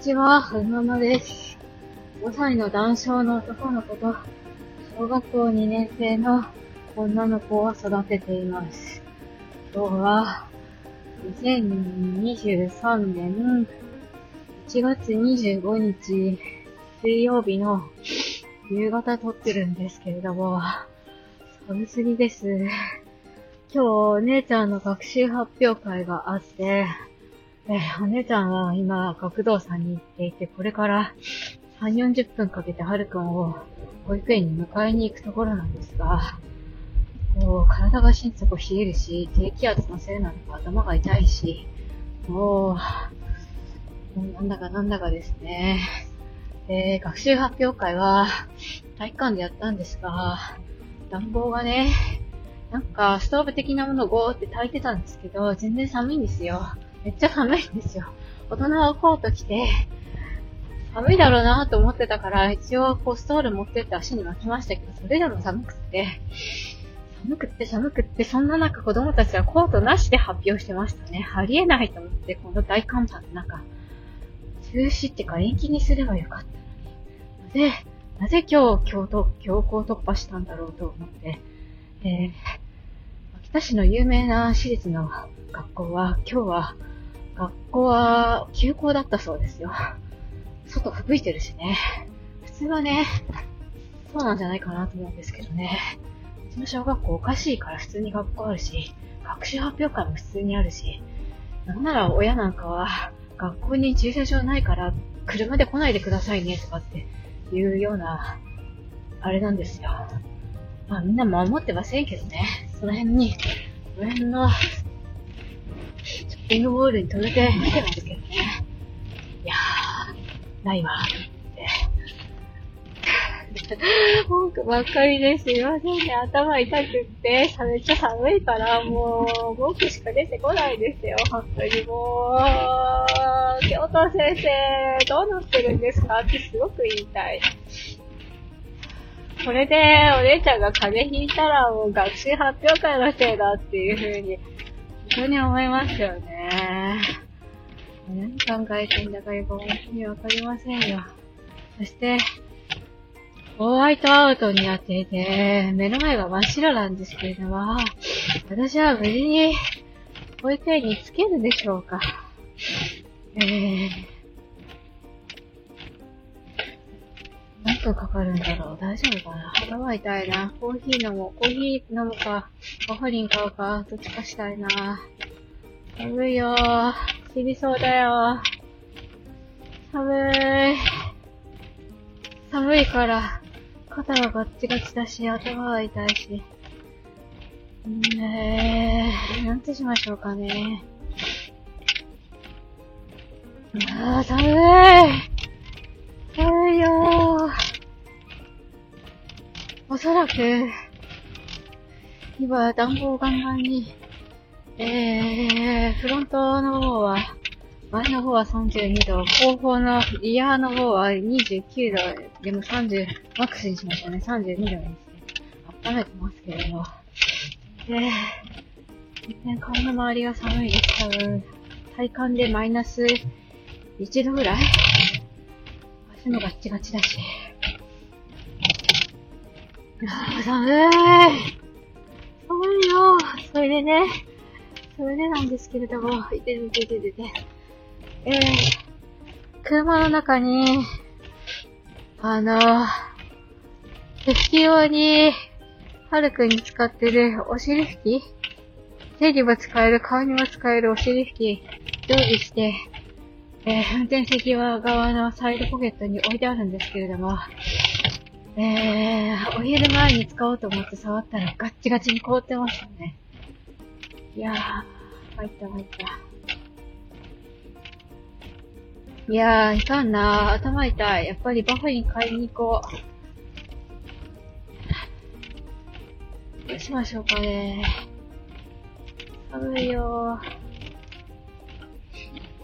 ちは、ふままです。5歳の男性の男の子と、小学校2年生の女の子を育てています。今日は、2023年1月25日水曜日の夕方撮ってるんですけれども、寒すぎです。今日、姉ちゃんの学習発表会があって、えーお姉ちゃんは今、学童さんに行っていて、これから3、40分かけてはるくんを保育園に迎えに行くところなんですが、もう体が心底冷えるし、低気圧のせいなのか頭が痛いし、もう、なんだかなんだかですね。で、学習発表会は体育館でやったんですが、暖房がね、なんかストーブ的なものをゴーって炊いてたんですけど、全然寒いんですよ。めっちゃ寒いんですよ。大人はコート着て、寒いだろうなと思ってたから、一応こうストール持ってって足に巻きましたけど、それでも寒くって、寒くって寒くって、そんな中子供たちはコートなしで発表してましたね。ありえないと思って、この大寒波の中、中止ってか延期にすればよかったのに。なぜ、なぜ今日強突、強行突破したんだろうと思って、えー、秋田市の有名な私立の学校は、今日は、学校は休校だったそうですよ。外吹雪いてるしね。普通はね、そうなんじゃないかなと思うんですけどね。うちの小学校おかしいから普通に学校あるし、学習発表会も普通にあるし、なんなら親なんかは、学校に駐車場ないから、車で来ないでくださいねとかっていうような、あれなんですよ。まあみんな守ってませんけどね。その辺に、その辺の、ショッピングモールに止めて見てますけどね。いやー、ないわ、と思って。文句ばっかりですいませんね。頭痛くって、めっちゃ寒いから、もう、文句しか出てこないですよ。本当にもう、京都先生、どうなってるんですか？ってすごく言いたい。これで、お姉ちゃんが風邪ひいたら、もう学習発表会のせいだっていう風に、本当に思いますよね。何考えてんだかよく本当にわかりませんよ。そして、ホワイトアウトになってて、目の前が真っ白なんですけれども、私は無事に保育園につけるでしょうか。えー、何分かかるんだろう大丈夫かな頭痛いな。コーヒー飲もう。コーヒー飲むか、ワフリン買うか、どっちかしたいな。寒いよ。死にそうだよ。寒い。寒いから、肩がガッチガチだし、頭が痛いし。んえ、なんてしましょうかね。あー、寒いおそらく、今、暖房ガンガンに、えー、フロントの方は、前の方は32度、後方のリアの方は29度、でも30、マックスにしましたね。32度にして、温めてますけれども。で、全然顔の周りが寒いです。多分、体感でマイナス1度ぐらい足もガッチガチだし。寒い。寒いよ。それでね、それでなんですけれども、いてててててて。えー、車の中に、あの、手拭き用に、はるくんに使ってるお尻拭き手にも使える、顔にも使えるお尻拭き、常備して、えー、運転席側のサイドポケットに置いてあるんですけれども、えー、お昼前に使おうと思って触ったらガッチガチに凍ってましたね。いやー、参った参った。いやー、いかんなー。頭痛い。やっぱりバフリン買いに行こう。どうしましょうかね。寒いよ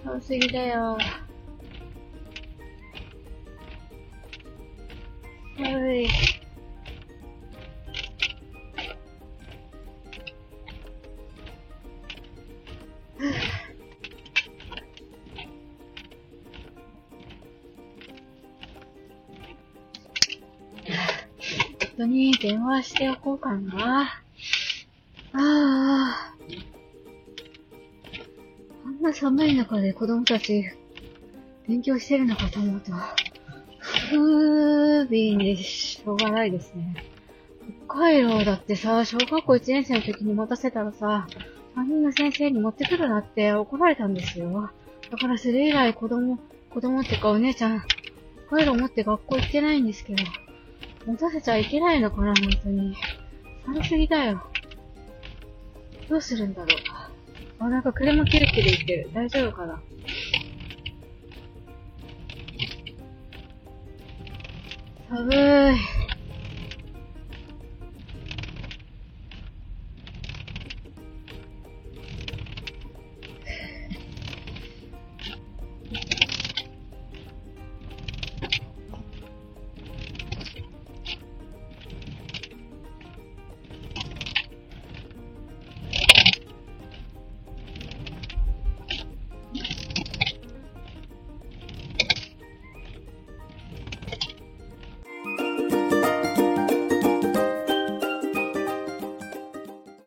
ー。寒すぎだよー。はい。人に電話しておこうかな。ああ。こんな寒い中で子供たち勉強してるのかと思うと。不憫でしょうがないですね。北海道だってさ、小学校1年生の時に持たせたらさ、担任の先生に持ってくるなって怒られたんですよ。だからそれ以来子供、子供ってかお姉ちゃん、北海道持って学校行ってないんですけど、持たせちゃいけないのかな、本当に。寒すぎだよ。どうするんだろう。あ、なんか車キルキル言ってる。大丈夫かな寒い。